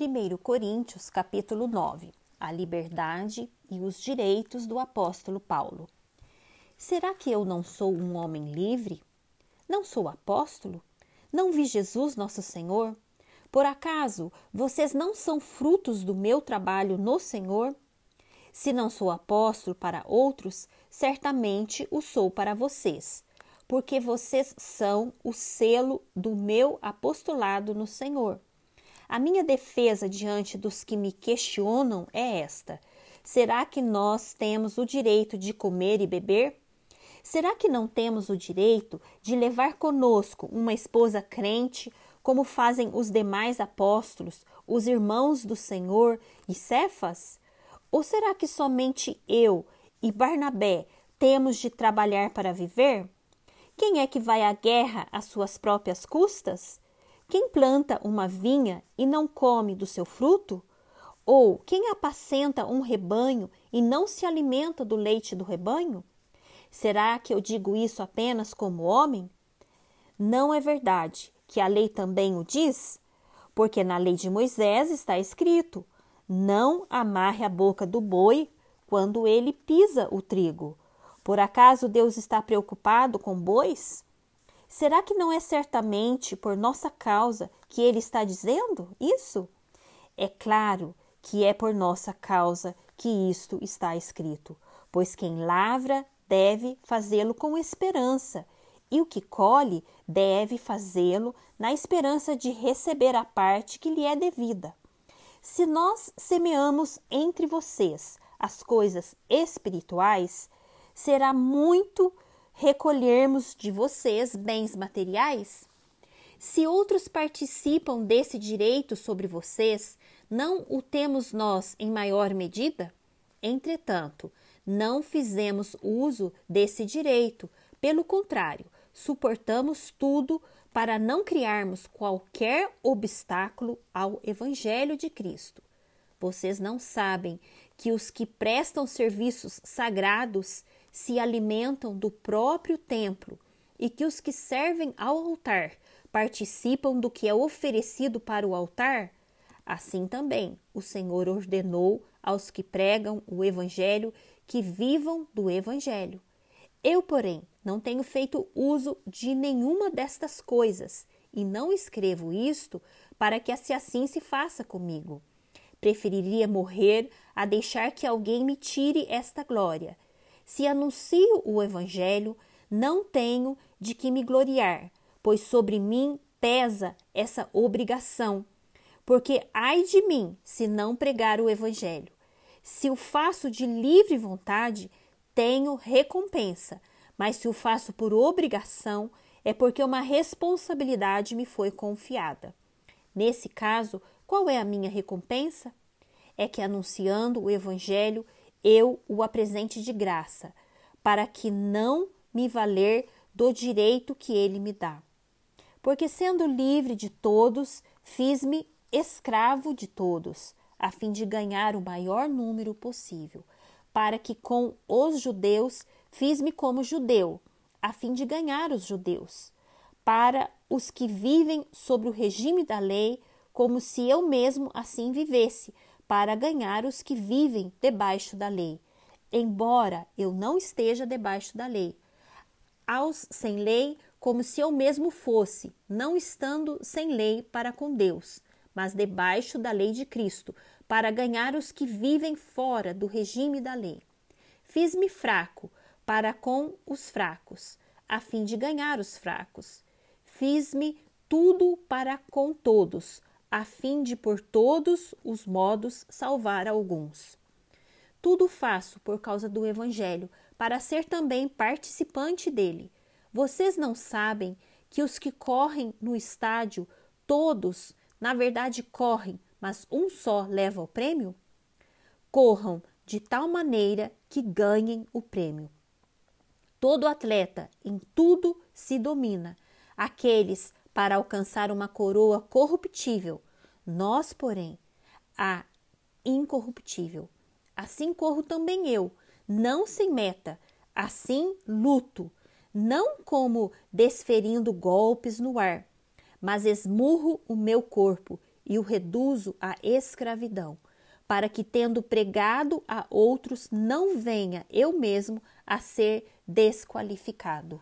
1 Coríntios, capítulo 9, a liberdade e os direitos do apóstolo Paulo. Será que eu não sou um homem livre? Não sou apóstolo? Não vi Jesus, nosso Senhor? Por acaso vocês não são frutos do meu trabalho no Senhor? Se não sou apóstolo para outros, certamente o sou para vocês, porque vocês são o selo do meu apostolado no Senhor. A minha defesa diante dos que me questionam é esta: será que nós temos o direito de comer e beber? Será que não temos o direito de levar conosco uma esposa crente, como fazem os demais apóstolos, os irmãos do Senhor e Cefas? Ou será que somente eu e Barnabé temos de trabalhar para viver? Quem é que vai à guerra às suas próprias custas? Quem planta uma vinha e não come do seu fruto? Ou quem apacenta um rebanho e não se alimenta do leite do rebanho? Será que eu digo isso apenas como homem? Não é verdade que a lei também o diz? Porque na lei de Moisés está escrito: não amarre a boca do boi quando ele pisa o trigo. Por acaso Deus está preocupado com bois? Será que não é certamente por nossa causa que ele está dizendo isso? É claro que é por nossa causa que isto está escrito, pois quem lavra deve fazê-lo com esperança, e o que colhe deve fazê-lo na esperança de receber a parte que lhe é devida. Se nós semeamos entre vocês as coisas espirituais, será muito recolhermos de vocês bens materiais? Se outros participam desse direito sobre vocês, não o temos nós em maior medida? Entretanto, não fizemos uso desse direito, pelo contrário, suportamos tudo para não criarmos qualquer obstáculo ao Evangelho de Cristo. Vocês não sabem que os que prestam serviços sagrados se alimentam do próprio templo e que os que servem ao altar participam do que é oferecido para o altar, assim também o Senhor ordenou aos que pregam o Evangelho que vivam do Evangelho. Eu, porém, não tenho feito uso de nenhuma destas coisas e não escrevo isto para que assim se faça comigo. Preferiria morrer a deixar que alguém me tire esta glória. Se anuncio o Evangelho, não tenho de que me gloriar, pois sobre mim pesa essa obrigação. Porque ai de mim se não pregar o Evangelho. Se o faço de livre vontade, tenho recompensa, mas se o faço por obrigação, é porque uma responsabilidade me foi confiada. Nesse caso, qual é a minha recompensa? É que anunciando o Evangelho, eu o apresente de graça, para que não me valer do direito que ele me dá. Porque sendo livre de todos, fiz-me escravo de todos, a fim de ganhar o maior número possível, para que com os judeus fiz-me como judeu, a fim de ganhar os judeus, para os que vivem sobre o regime da lei, como se eu mesmo assim vivesse, para ganhar os que vivem debaixo da lei, embora eu não esteja debaixo da lei. Aos sem lei, como se eu mesmo fosse, não estando sem lei para com Deus, mas debaixo da lei de Cristo, para ganhar os que vivem fora do regime da lei. Fiz-me fraco para com os fracos, a fim de ganhar os fracos. Fiz-me tudo para com todos, a fim de por todos os modos salvar alguns. Tudo faço por causa do Evangelho, para ser também participante dele. Vocês não sabem que os que correm no estádio, todos, na verdade, correm, mas um só leva o prêmio? Corram de tal maneira que ganhem o prêmio. Todo atleta em tudo se domina. Aqueles para alcançar uma coroa corruptível. Nós, porém, a incorruptível. Assim corro também eu, não sem meta, assim luto, não como desferindo golpes no ar, mas esmurro o meu corpo e o reduzo à escravidão, para que, tendo pregado a outros, não venha eu mesmo a ser desqualificado.